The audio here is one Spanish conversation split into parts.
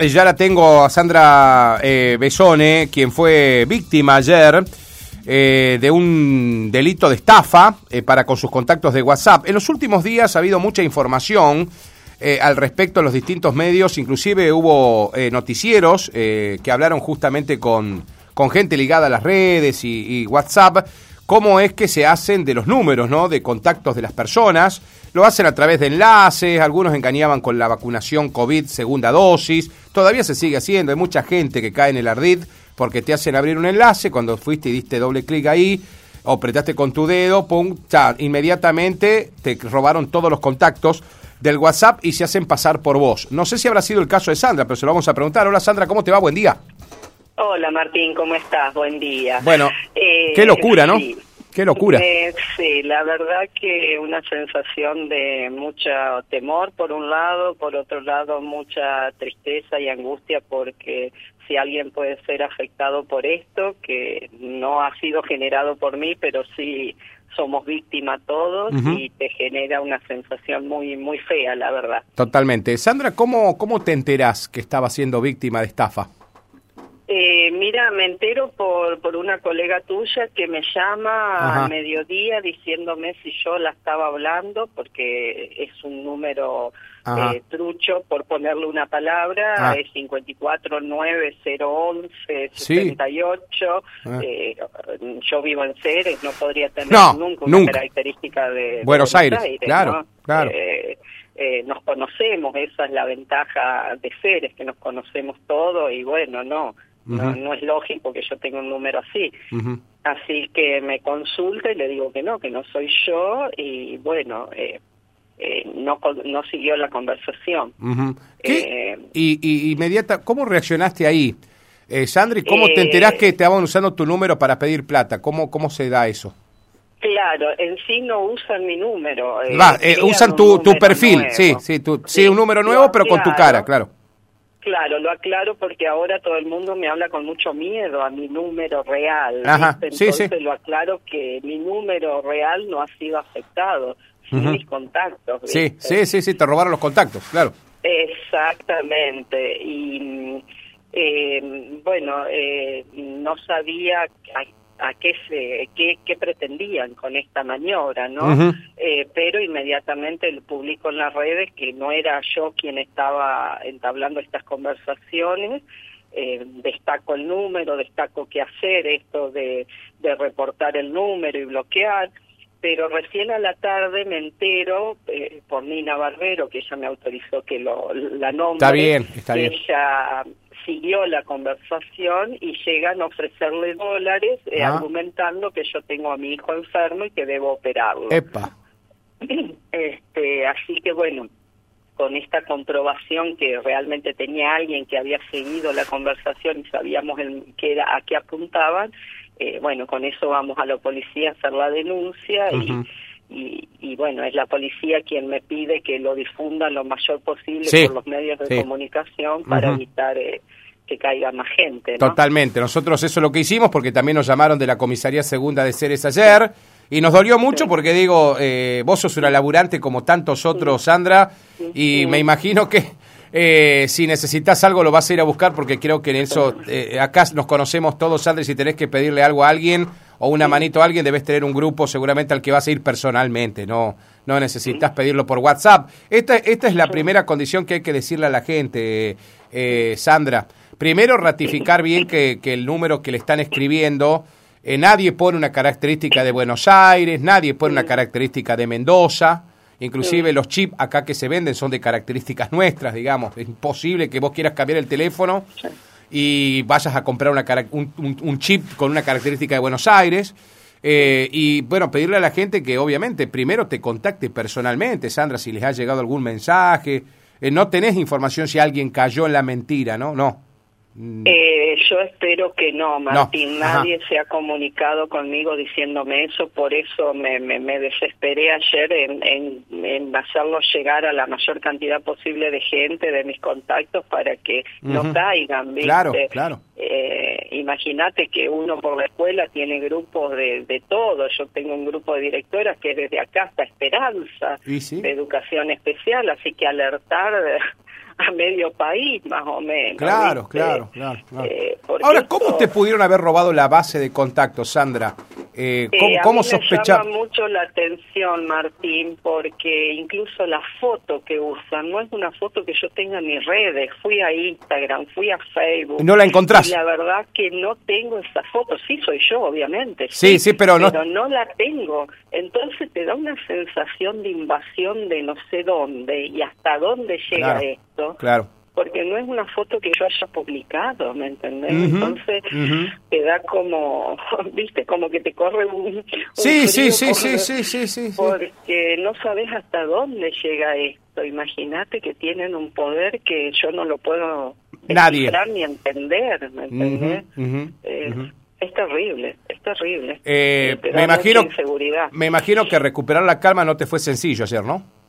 Ya la tengo a Sandra eh, Besone, quien fue víctima ayer eh, de un delito de estafa eh, para con sus contactos de WhatsApp. En los últimos días ha habido mucha información al respecto en los distintos medios, inclusive hubo noticieros que hablaron justamente con, con gente ligada a las redes y WhatsApp, cómo es que se hacen de los números, ¿no? De contactos de las personas. Lo hacen a través de enlaces, algunos engañaban con la vacunación COVID segunda dosis, todavía se sigue haciendo, hay mucha gente que cae en el ardid porque te hacen abrir un enlace, cuando fuiste y diste doble clic ahí, o apretaste con tu dedo, pum, ya, inmediatamente te robaron todos los contactos del WhatsApp y se hacen pasar por vos. No sé si habrá sido el caso de Sandra, pero se lo vamos a preguntar. Hola Sandra, ¿cómo te va? Buen día. Hola Martín, ¿cómo estás? Buen día. Bueno, Eh, qué locura, ¿no? sí. Qué locura. Eh, sí, la verdad que una sensación de mucho temor por un lado, por otro lado mucha tristeza y angustia porque si alguien puede ser afectado por esto, que no ha sido generado por mí, pero sí somos víctimas todos y te genera una sensación muy muy fea, la verdad. Totalmente. Sandra, ¿cómo, cómo te enterás que estaba siendo víctima de estafa? Eh, mira, me entero por, por una colega tuya que me llama Ajá. a mediodía diciéndome si yo la estaba hablando, porque es un número eh, trucho, por ponerle una palabra, Ah. es 549011 Sí. 78. Ah. Eh, yo vivo en Ceres, no podría tener No, nunca una nunca. característica de, Buenos Aires, claro, ¿no? claro. Eh, eh, nos conocemos, esa es la ventaja de Ceres, que nos conocemos todos y bueno, no, no, no es lógico que yo tenga un número así. Así que me consulta y le digo que no, que no soy yo y bueno, eh, eh, no, no siguió la conversación. Eh, y, y inmediata, ¿Cómo reaccionaste ahí? Eh, Sandra, ¿y cómo te enterás que te estaban usando tu número para pedir plata? ¿Cómo, cómo se da eso? Claro, en sí no usan mi número. Va, eh, usan tu, tu perfil, nuevo. sí, sí, tu, sí, un número nuevo, pero con tu cara, claro. Claro, lo aclaro porque ahora todo el mundo me habla con mucho miedo a mi número real. Ajá, sí, Entonces sí. lo aclaro que mi número real no ha sido afectado, Ujú. mis contactos. Sí, ¿viste? sí, sí, sí, te robaron los contactos, claro. Exactamente. Y eh, bueno, eh, no sabía a, a qué se qué, qué pretendían con esta maniobra, ¿no? Eh, pero inmediatamente lo publico en las redes que no era yo quien estaba entablando estas conversaciones. Eh, destaco el número, destaco qué hacer, esto de, de reportar el número y bloquear pero recién a la tarde me entero eh, por Nina Barbero, que ella me autorizó que lo, la nombre. Está bien, está bien. Ella siguió la conversación y llegan a ofrecerle dólares eh, Ah. argumentando que yo tengo a mi hijo enfermo y que debo operarlo. Epa. este, así que bueno, con esta comprobación que realmente tenía alguien que había seguido la conversación y sabíamos el, que era, a qué apuntaban, eh, bueno, con eso vamos a la policía a hacer la denuncia y, y, y bueno, es la policía quien me pide que lo difundan lo mayor posible Sí, por los medios de sí. comunicación para evitar eh, que caiga más gente, ¿no? Totalmente. Nosotros eso es lo que hicimos porque también nos llamaron de la comisaría segunda de Ceres ayer y nos dolió mucho porque digo, eh, vos sos una laburante como tantos otros, Sandra, y me imagino que eh, si necesitas algo lo vas a ir a buscar porque creo que en eso, eh, acá nos conocemos todos, Sandra, y si tenés que pedirle algo a alguien o una manito a alguien, debes tener un grupo seguramente al que vas a ir personalmente, no, no necesitas pedirlo por WhatsApp. Esta, esta es la primera condición que hay que decirle a la gente, eh, Sandra. Primero, ratificar bien que, que el número que le están escribiendo, eh, nadie pone una característica de Buenos Aires, nadie pone una característica de Mendoza, inclusive los chips acá que se venden son de características nuestras, digamos. Es imposible que vos quieras cambiar el teléfono y vayas a comprar una un- un chip con una característica de Buenos Aires. Eh, y bueno, pedirle a la gente que obviamente primero te contacte personalmente, Sandra, si les ha llegado algún mensaje. Eh, no tenés información si alguien cayó en la mentira, ¿no? No. Mm, Eh, yo espero que no, Martín. Nadie se ha comunicado conmigo diciéndome eso, por eso me, me, me desesperé ayer en, en, en hacerlo llegar a la mayor cantidad posible de gente, de mis contactos, para que Ujú. no caigan, ¿viste? Claro, claro. Eh, Imagínate que uno por la escuela tiene grupos de, de todo. Yo tengo un grupo de directoras que es desde acá hasta Esperanza, Y sí. de educación especial, así que alertar a medio país, más o menos. Claro, claro, claro. Eh, Ahora, ¿cómo te pudieron haber robado la base de contacto, Sandra? Eh, ¿Cómo, eh, Me llama mucho la atención, Martín, porque incluso la foto que usan no es una foto que yo tenga en mis redes. Fui a Instagram, fui a Facebook. ¿No la encontrás? Y la verdad que no tengo esa foto. Sí, soy yo, obviamente. Sí, sí, pero, no. Pero no la tengo. Entonces te da una sensación de invasión de no sé dónde y hasta dónde llega esto. Claro porque no es una foto que yo haya publicado, ¿me entendés? Entonces te da como, viste, como que te corre un... sí, sí, sí, sí, sí, sí, sí, Porque no sabes hasta dónde llega esto. Imagínate que tienen un poder que yo no lo puedo Nadie. ni entender, ¿me entendés? Es terrible, es terrible. Eh, me imagino, me imagino que recuperar la calma no te fue sencillo ayer, ¿no?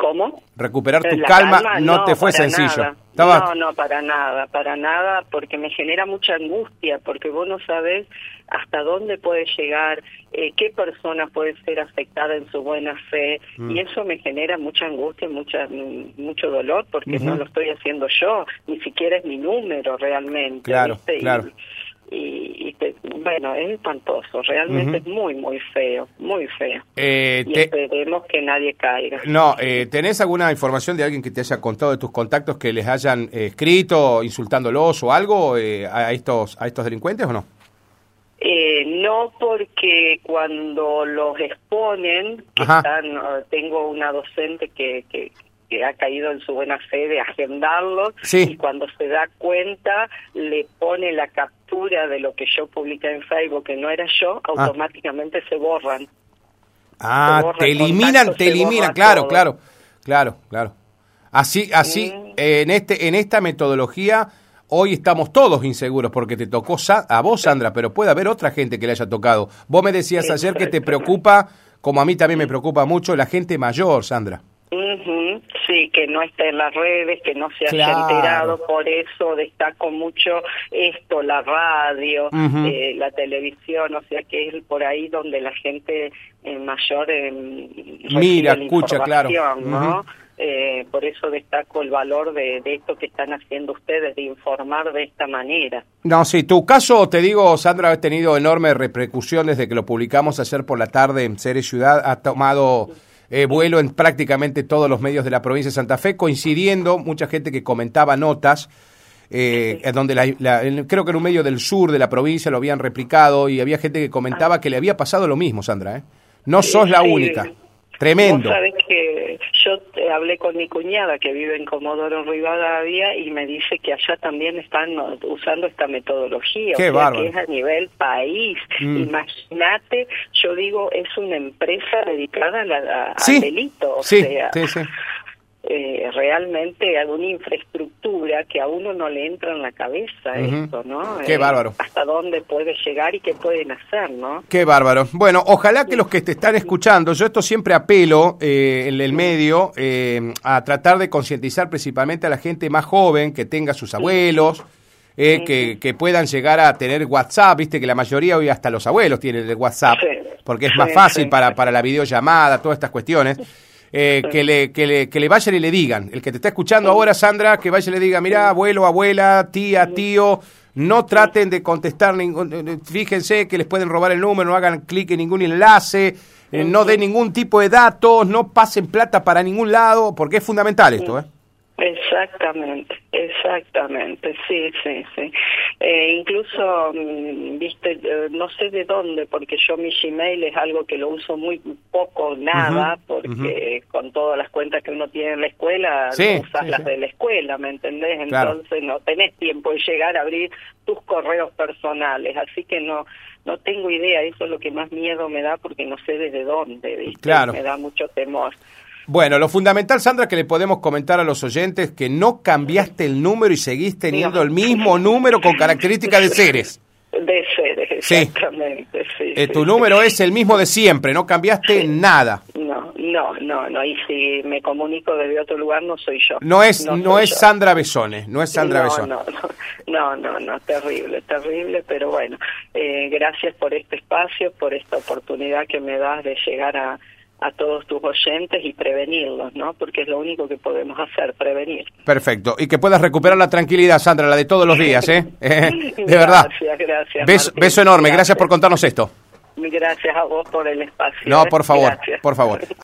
¿Cómo? Recuperar tu calma, no, te fue sencillo. No, no, para nada, para nada, porque me genera mucha angustia, porque vos no sabés hasta dónde puede llegar, eh, qué persona puede ser afectada en su buena fe, mm. y eso me genera mucha angustia, mucha, mucho dolor, porque no lo estoy haciendo yo, ni siquiera es mi número realmente. Claro, claro y, bueno, es espantoso, realmente es muy, muy feo, muy feo. Eh, y esperemos que nadie caiga. No, eh, ¿tenés alguna información de alguien que te haya contado de tus contactos que les hayan eh, escrito insultándolos o algo eh, a, estos, a estos delincuentes o no? no, porque cuando los exponen, tengo una docente que, que, que ha caído en su buena fe de agendarlos y cuando se da cuenta le pone la captura de lo que yo publiqué en Facebook que no era yo, ah. automáticamente se borran. Ah, te eliminan, te eliminan, claro, claro, claro, claro. Así, así, mm. en este, en esta metodología, hoy estamos todos inseguros porque te tocó a vos, Sandra, pero puede haber otra gente que le haya tocado. Vos me decías ayer que te preocupa, como a mí también me preocupa mucho, la gente mayor, Sandra. Sí, que no esté en las redes, que no se haya enterado, por eso destaco mucho esto, la radio, eh, la televisión, o sea que es por ahí donde la gente eh, mayor eh, mira, escucha, claro. ¿no? Eh, por eso destaco el valor de, esto que están haciendo ustedes, de informar de esta manera. No, sí, tu caso, te digo, Sandra, ha tenido enorme repercusión desde que lo publicamos ayer por la tarde en Ceres Ciudad, ha tomado eh, vuelo en prácticamente todos los medios de la provincia de Santa Fe, coincidiendo mucha gente que comentaba notas. Eh, donde creo que en un medio del sur de la provincia lo habían replicado y había gente que comentaba que le había pasado lo mismo, Sandra. ¿eh? No sos la única. Tremendo. sabes que yo hablé con mi cuñada que vive en Comodoro Rivadavia y me dice que allá también están usando esta metodología, Qué o que es a nivel país. Mm. Imagínate, yo digo, es una empresa dedicada a al delito, o sea, sí, sí eh, realmente alguna infraestructura que a uno no le entra en la cabeza esto, ¿no? Qué eh, bárbaro. Hasta dónde puede llegar y qué pueden hacer, ¿no? Qué bárbaro. Bueno, ojalá que los que te están escuchando, yo esto siempre apelo eh, en el medio eh, a tratar de concientizar principalmente a la gente más joven que tenga sus abuelos. que, que, puedan llegar a tener WhatsApp, viste que la mayoría hoy hasta los abuelos tienen el WhatsApp, porque es más fácil para, para la videollamada, todas estas cuestiones. Eh, que, le, que, le, que le vayan y le digan. El que te está escuchando ahora, Sandra, que vaya y le diga, mira, abuelo, abuela, tía, tío, no traten de contestar, ningún, eh, eh, fíjense que les pueden robar el número, no hagan clic en ningún enlace, no den ningún tipo de datos, no pasen plata para ningún lado, porque es fundamental esto, ¿eh? Exactamente, exactamente, sí, sí, sí. Eh, incluso, mm, viste, eh, no sé de dónde, porque yo mi Gmail es algo que lo uso muy poco, nada, porque con todas las cuentas que uno tiene en la escuela, usas las de la escuela, ¿me entendés? Entonces no tenés tiempo de llegar a abrir tus correos personales, así que no no tengo idea, eso es lo que más miedo me da porque no sé desde dónde, ¿viste? Claro. Me da mucho temor. Bueno, lo fundamental, Sandra, que le podemos comentar a los oyentes que no cambiaste el número y seguís teniendo el mismo número con características de seres. De seres, exactamente. Sí. Eh, tu número es el mismo de siempre, no cambiaste nada. No, no, no, no. Y si me comunico desde otro lugar, no soy yo. No es, no, es Sandra Besones, no es Sandra Besones. No, no, no, no, terrible, terrible. Pero bueno, eh, gracias por este espacio, por esta oportunidad que me das de llegar a a todos tus oyentes y prevenirlos, ¿no? Porque es lo único que podemos hacer, prevenir. Perfecto. Y que puedas recuperar la tranquilidad, Sandra, la de todos los días, ¿eh? eh de verdad. Gracias, gracias. Beso, beso enorme. Gracias. por contarnos esto. Gracias a vos por el espacio. No, ¿eh? por favor, por favor.